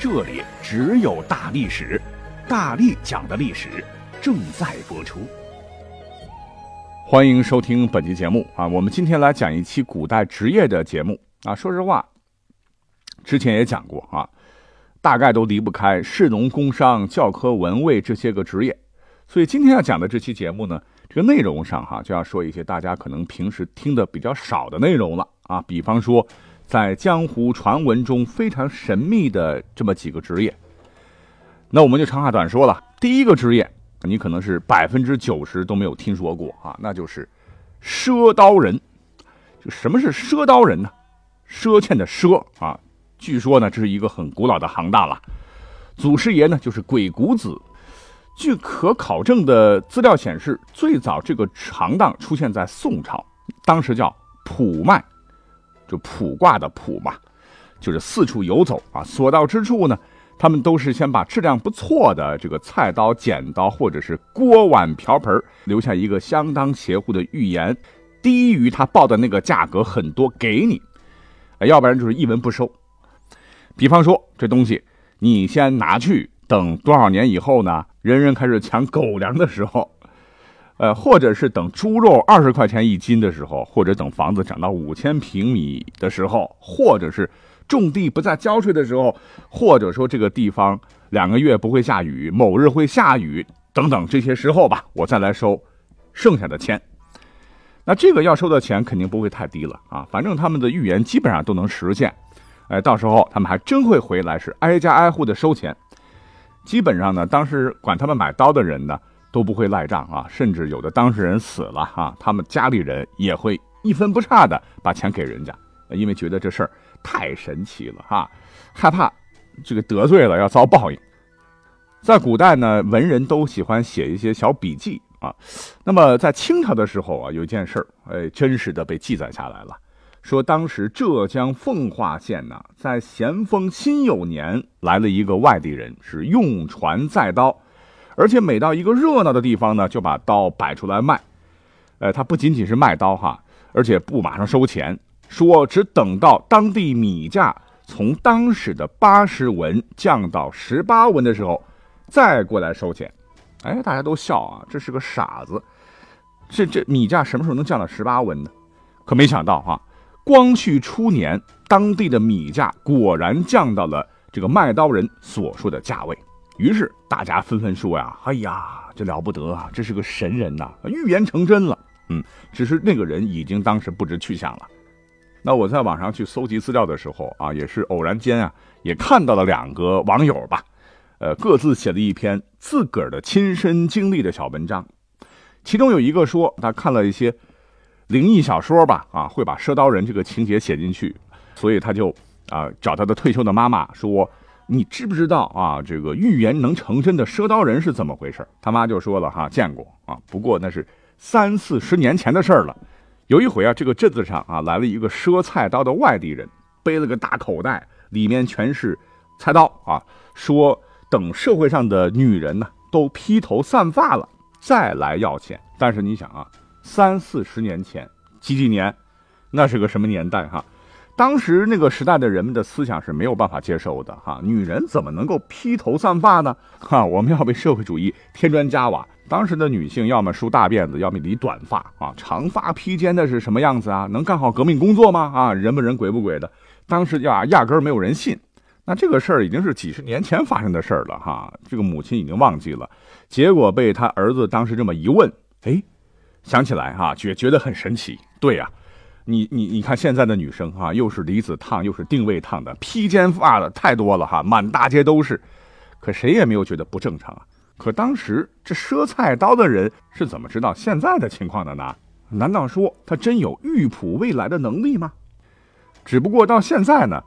这里只有大历史，大力讲的历史正在播出。欢迎收听本期节目啊！我们今天来讲一期古代职业的节目啊。说实话，之前也讲过啊，大概都离不开士农工商、教科文卫这些个职业。所以今天要讲的这期节目呢，这个内容上哈，就要说一些大家可能平时听的比较少的内容了啊。比方说。在江湖传闻中非常神秘的这么几个职业，那我们就长话短说了。第一个职业，你可能是百分之九十都没有听说过啊，那就是赊刀人。就什么是赊刀人呢？赊欠的赊啊，据说呢这是一个很古老的行当了。祖师爷呢就是鬼谷子。据可考证的资料显示，最早这个行当出现在宋朝，当时叫普卖。就卜卦的卜嘛，就是四处游走啊，所到之处呢，他们都是先把质量不错的这个菜刀、剪刀或者是锅碗瓢盆，留下一个相当邪乎的预言，低于他报的那个价格很多给你，要不然就是一文不收。比方说这东西，你先拿去，等多少年以后呢，人人开始抢狗粮的时候。呃，或者是等猪肉二十块钱一斤的时候，或者等房子涨到五千平米的时候，或者是种地不再交税的时候，或者说这个地方两个月不会下雨，某日会下雨等等这些时候吧，我再来收剩下的钱。那这个要收的钱肯定不会太低了啊，反正他们的预言基本上都能实现。哎，到时候他们还真会回来，是挨家挨户的收钱。基本上呢，当时管他们买刀的人呢。都不会赖账啊，甚至有的当事人死了哈，他们家里人也会一分不差的把钱给人家，因为觉得这事儿太神奇了哈，害怕这个得罪了要遭报应。在古代呢，文人都喜欢写一些小笔记啊。那么在清朝的时候啊，有一件事儿，哎，真实的被记载下来了，说当时浙江奉化县呢，在咸丰辛酉年来了一个外地人，是用船载刀。而且每到一个热闹的地方呢，就把刀摆出来卖。呃，他不仅仅是卖刀哈，而且不马上收钱，说只等到当地米价从当时的八十文降到十八文的时候，再过来收钱。哎，大家都笑啊，这是个傻子。这这米价什么时候能降到十八文呢？可没想到哈，光绪初年，当地的米价果然降到了这个卖刀人所说的价位。于是大家纷纷说呀：“哎呀，这了不得啊！这是个神人呐，预言成真了。”嗯，只是那个人已经当时不知去向了。那我在网上去搜集资料的时候啊，也是偶然间啊，也看到了两个网友吧，呃，各自写了一篇自个儿的亲身经历的小文章。其中有一个说他看了一些灵异小说吧，啊，会把赊刀人这个情节写进去，所以他就啊找他的退休的妈妈说。你知不知道啊？这个预言能成真的赊刀人是怎么回事？他妈就说了哈，见过啊，不过那是三四十年前的事儿了。有一回啊，这个镇子上啊来了一个赊菜刀的外地人，背了个大口袋，里面全是菜刀啊，说等社会上的女人呢都披头散发了再来要钱。但是你想啊，三四十年前几几年，那是个什么年代哈？当时那个时代的人们的思想是没有办法接受的哈，女人怎么能够披头散发呢？哈，我们要被社会主义添砖加瓦。当时的女性要么梳大辫子，要么理短发啊，长发披肩的是什么样子啊？能干好革命工作吗？啊，人不人鬼不鬼的，当时呀压根儿没有人信。那这个事儿已经是几十年前发生的事儿了哈，这个母亲已经忘记了。结果被他儿子当时这么一问，哎，想起来哈，觉觉得很神奇。对呀。你你你看现在的女生哈，又是离子烫，又是定位烫的，披肩发的太多了哈，满大街都是，可谁也没有觉得不正常啊。可当时这赊菜刀的人是怎么知道现在的情况的呢？难道说他真有预卜未来的能力吗？只不过到现在呢，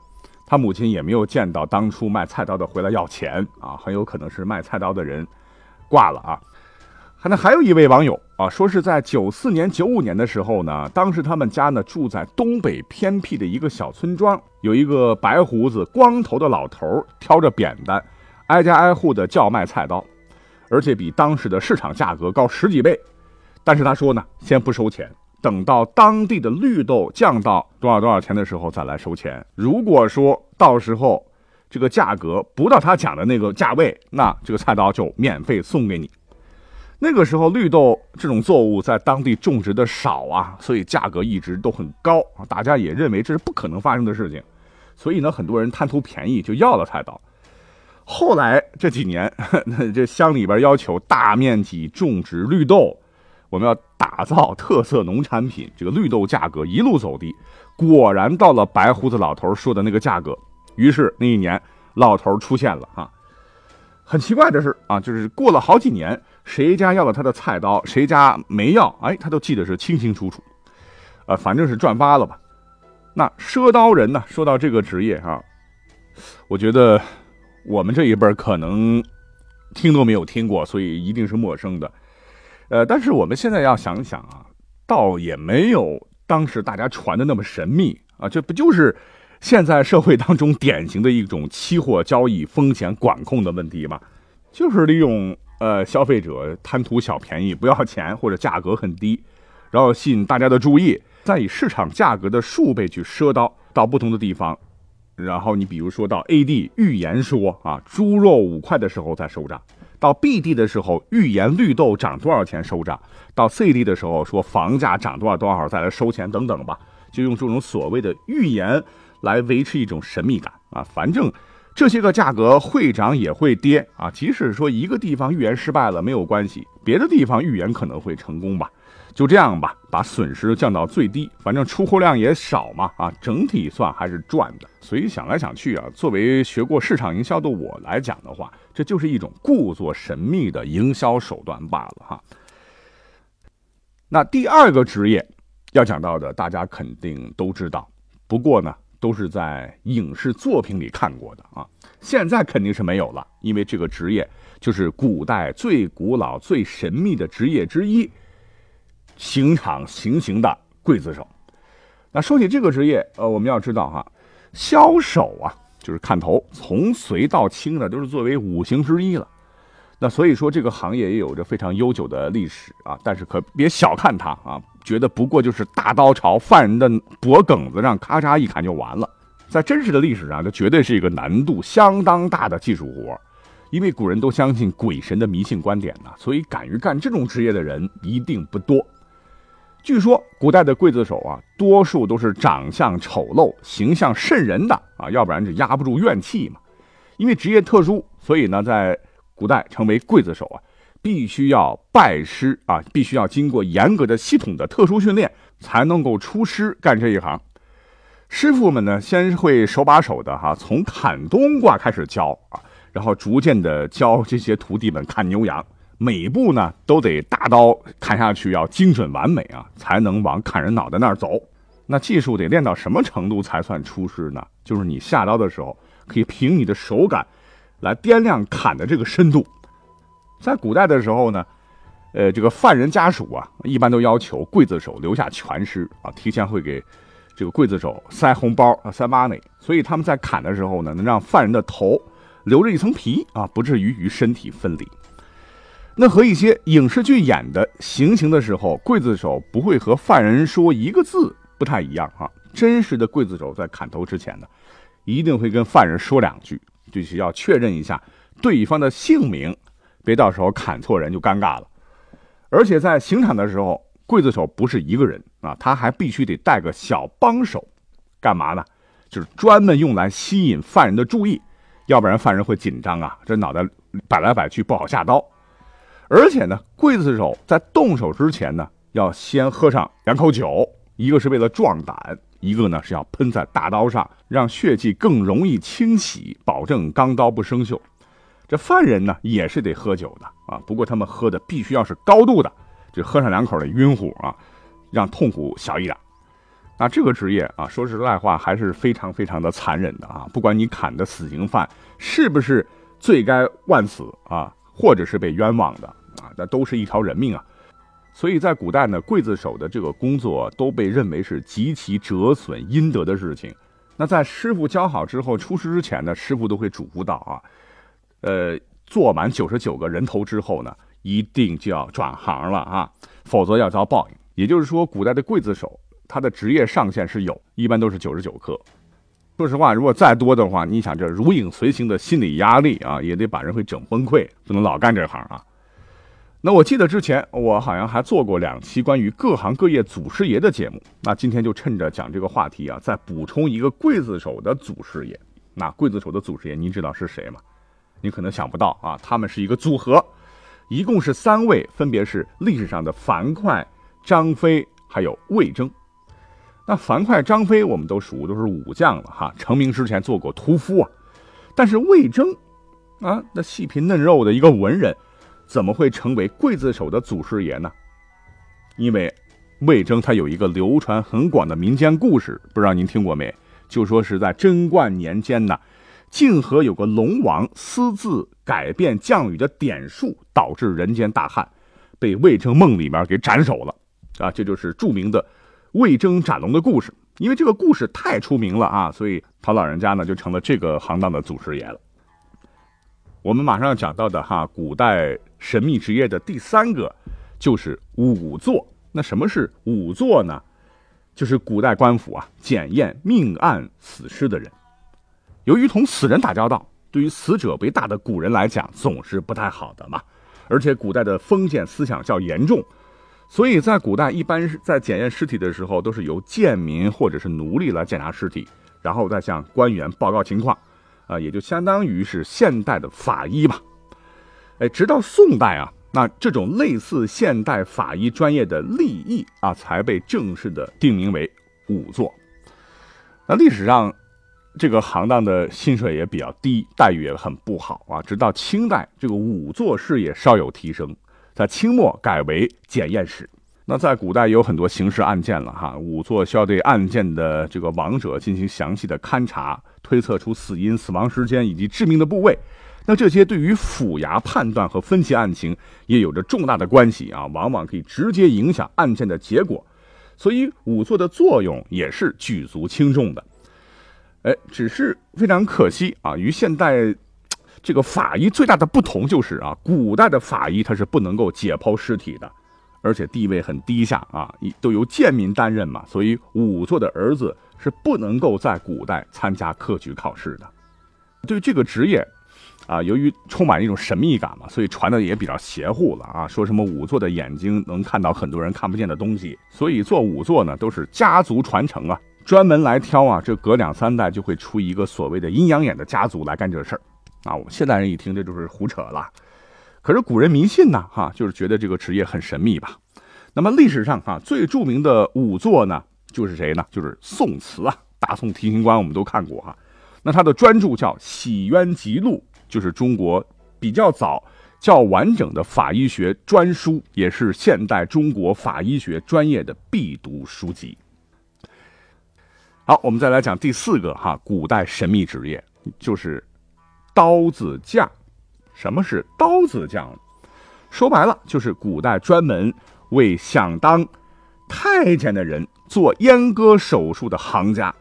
他母亲也没有见到当初卖菜刀的回来要钱啊，很有可能是卖菜刀的人挂了啊。那还有一位网友啊，说是在九四年、九五年的时候呢，当时他们家呢住在东北偏僻的一个小村庄，有一个白胡子、光头的老头挑着扁担，挨家挨户的叫卖菜刀，而且比当时的市场价格高十几倍。但是他说呢，先不收钱，等到当地的绿豆降到多少多少钱的时候再来收钱。如果说到时候这个价格不到他讲的那个价位，那这个菜刀就免费送给你。那个时候绿豆这种作物在当地种植的少啊，所以价格一直都很高。大家也认为这是不可能发生的事情，所以呢，很多人贪图便宜就要了菜刀。后来这几年，这乡里边要求大面积种植绿豆，我们要打造特色农产品，这个绿豆价格一路走低，果然到了白胡子老头说的那个价格。于是那一年，老头出现了啊。很奇怪的是啊，就是过了好几年。谁家要了他的菜刀，谁家没要，哎，他都记得是清清楚楚，呃，反正是赚发了吧。那赊刀人呢？说到这个职业啊，我觉得我们这一辈可能听都没有听过，所以一定是陌生的。呃，但是我们现在要想想啊，倒也没有当时大家传的那么神秘啊，这不就是现在社会当中典型的一种期货交易风险管控的问题吗？就是利用。呃，消费者贪图小便宜，不要钱或者价格很低，然后吸引大家的注意，再以市场价格的数倍去赊刀到不同的地方，然后你比如说到 A 地预言说啊，猪肉五块的时候再收账；到 B 地的时候预言绿豆涨多少钱收账；到 C 地的时候说房价涨多少多少再来收钱等等吧，就用这种所谓的预言来维持一种神秘感啊，反正。这些个价格会涨也会跌啊，即使说一个地方预言失败了没有关系，别的地方预言可能会成功吧。就这样吧，把损失降到最低，反正出货量也少嘛啊，整体算还是赚的。所以想来想去啊，作为学过市场营销的我来讲的话，这就是一种故作神秘的营销手段罢了哈。那第二个职业要讲到的，大家肯定都知道，不过呢。都是在影视作品里看过的啊，现在肯定是没有了，因为这个职业就是古代最古老、最神秘的职业之一——刑场行刑的刽子手。那说起这个职业，呃，我们要知道哈，枭首啊，就是砍头，从隋到清的都是作为五行之一了。那所以说，这个行业也有着非常悠久的历史啊，但是可别小看它啊。觉得不过就是大刀朝犯人的脖梗子上咔嚓一砍就完了，在真实的历史上，这绝对是一个难度相当大的技术活因为古人都相信鬼神的迷信观点呢，所以敢于干这种职业的人一定不多。据说古代的刽子手啊，多数都是长相丑陋、形象瘆人的啊，要不然就压不住怨气嘛。因为职业特殊，所以呢，在古代成为刽子手啊。必须要拜师啊，必须要经过严格的系统的特殊训练，才能够出师干这一行。师傅们呢，先会手把手的哈，从砍冬瓜开始教啊，然后逐渐的教这些徒弟们砍牛羊，每一步呢都得大刀砍下去要精准完美啊，才能往砍人脑袋那儿走。那技术得练到什么程度才算出师呢？就是你下刀的时候，可以凭你的手感来掂量砍的这个深度。在古代的时候呢，呃，这个犯人家属啊，一般都要求刽子手留下全尸啊，提前会给这个刽子手塞红包啊，塞 money，所以他们在砍的时候呢，能让犯人的头留着一层皮啊，不至于与身体分离。那和一些影视剧演的行刑的时候，刽子手不会和犯人说一个字，不太一样啊。真实的刽子手在砍头之前呢，一定会跟犯人说两句，就是要确认一下对方的姓名。别到时候砍错人就尴尬了，而且在刑场的时候，刽子手不是一个人啊，他还必须得带个小帮手，干嘛呢？就是专门用来吸引犯人的注意，要不然犯人会紧张啊，这脑袋摆来摆去不好下刀。而且呢，刽子手在动手之前呢，要先喝上两口酒，一个是为了壮胆，一个呢是要喷在大刀上，让血迹更容易清洗，保证钢刀不生锈。这犯人呢也是得喝酒的啊，不过他们喝的必须要是高度的，就喝上两口的晕乎啊，让痛苦小一点。那这个职业啊，说实在话还是非常非常的残忍的啊！不管你砍的死刑犯是不是罪该万死啊，或者是被冤枉的啊，那都是一条人命啊。所以在古代呢，刽子手的这个工作都被认为是极其折损阴德的事情。那在师傅教好之后，出师之前呢，师傅都会嘱咐到啊，呃，做满九十九个人头之后呢，一定就要转行了啊，否则要遭报应。也就是说，古代的刽子手。他的职业上限是有，一般都是九十九克。说实话，如果再多的话，你想这如影随形的心理压力啊，也得把人会整崩溃，不能老干这行啊。那我记得之前我好像还做过两期关于各行各业祖师爷的节目，那今天就趁着讲这个话题啊，再补充一个刽子手的祖师爷。那刽子手的祖师爷，您知道是谁吗？你可能想不到啊，他们是一个组合，一共是三位，分别是历史上的樊哙、张飞还有魏征。那樊哙、张飞，我们都熟，都是武将了哈。成名之前做过屠夫啊。但是魏征，啊，那细皮嫩肉的一个文人，怎么会成为刽子手的祖师爷呢？因为魏征他有一个流传很广的民间故事，不知道您听过没？就说是在贞观年间呢，泾河有个龙王私自改变降雨的点数，导致人间大旱，被魏征梦里面给斩首了啊。这就是著名的。魏征斩龙的故事，因为这个故事太出名了啊，所以他老人家呢就成了这个行当的祖师爷了。我们马上要讲到的哈，古代神秘职业的第三个就是仵作。那什么是仵作呢？就是古代官府啊检验命案死尸的人。由于同死人打交道，对于死者为大的古人来讲总是不太好的嘛，而且古代的封建思想较严重。所以在古代，一般是在检验尸体的时候，都是由贱民或者是奴隶来检查尸体，然后再向官员报告情况，啊，也就相当于是现代的法医吧。哎，直到宋代啊，那这种类似现代法医专业的立役啊，才被正式的定名为仵作。那历史上，这个行当的薪水也比较低，待遇也很不好啊。直到清代，这个仵作事业稍有提升。在清末改为检验室。那在古代有很多刑事案件了哈，仵作需要对案件的这个亡者进行详细的勘查，推测出死因、死亡时间以及致命的部位。那这些对于府衙判断和分析案情也有着重大的关系啊，往往可以直接影响案件的结果。所以仵作的作用也是举足轻重的。哎，只是非常可惜啊，与现代。这个法医最大的不同就是啊，古代的法医他是不能够解剖尸体的，而且地位很低下啊，都由贱民担任嘛，所以仵作的儿子是不能够在古代参加科举考试的。对这个职业，啊，由于充满一种神秘感嘛，所以传的也比较邪乎了啊，说什么仵作的眼睛能看到很多人看不见的东西，所以做仵作呢都是家族传承啊，专门来挑啊，这隔两三代就会出一个所谓的阴阳眼的家族来干这事儿。啊，我们现代人一听这就是胡扯了，可是古人迷信呢，哈，就是觉得这个职业很神秘吧。那么历史上哈最著名的仵作呢，就是谁呢？就是宋慈啊，大宋提刑官我们都看过哈。那他的专著叫《洗冤集录》，就是中国比较早、较完整的法医学专书，也是现代中国法医学专业的必读书籍。好，我们再来讲第四个哈，古代神秘职业就是。刀子匠，什么是刀子匠？说白了就是古代专门为想当太监的人做阉割手术的行家，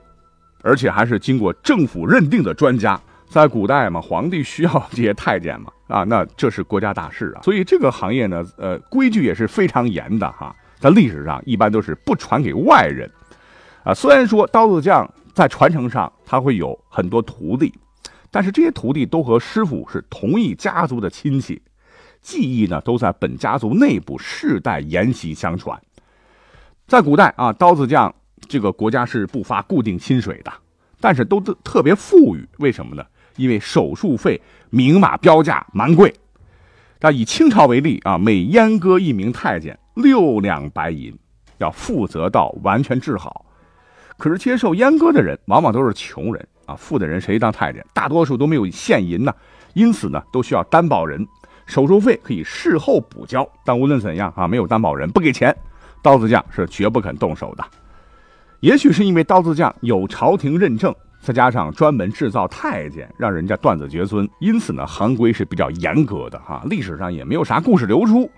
而且还是经过政府认定的专家。在古代嘛，皇帝需要这些太监嘛，啊，那这是国家大事啊，所以这个行业呢，呃，规矩也是非常严的哈。在历史上一般都是不传给外人，啊，虽然说刀子匠在传承上他会有很多徒弟。但是这些徒弟都和师傅是同一家族的亲戚，技艺呢都在本家族内部世代沿袭相传。在古代啊，刀子匠这个国家是不发固定薪水的，但是都特特别富裕。为什么呢？因为手术费明码标价，蛮贵。那以清朝为例啊，每阉割一名太监六两白银，要负责到完全治好。可是接受阉割的人往往都是穷人。啊，富的人谁当太监？大多数都没有现银呢，因此呢，都需要担保人。手术费可以事后补交，但无论怎样啊，没有担保人不给钱，刀子匠是绝不肯动手的。也许是因为刀子匠有朝廷认证，再加上专门制造太监，让人家断子绝孙，因此呢，行规是比较严格的哈。历史上也没有啥故事流出。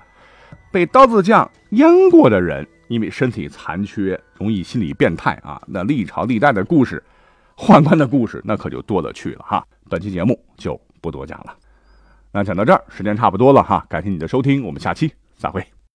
被刀子匠阉过的人，因为身体残缺，容易心理变态啊。那历朝历代的故事，宦官的故事，那可就多了去了哈。本期节目就不多讲了。那讲到这儿，时间差不多了哈，感谢你的收听，我们下期再会。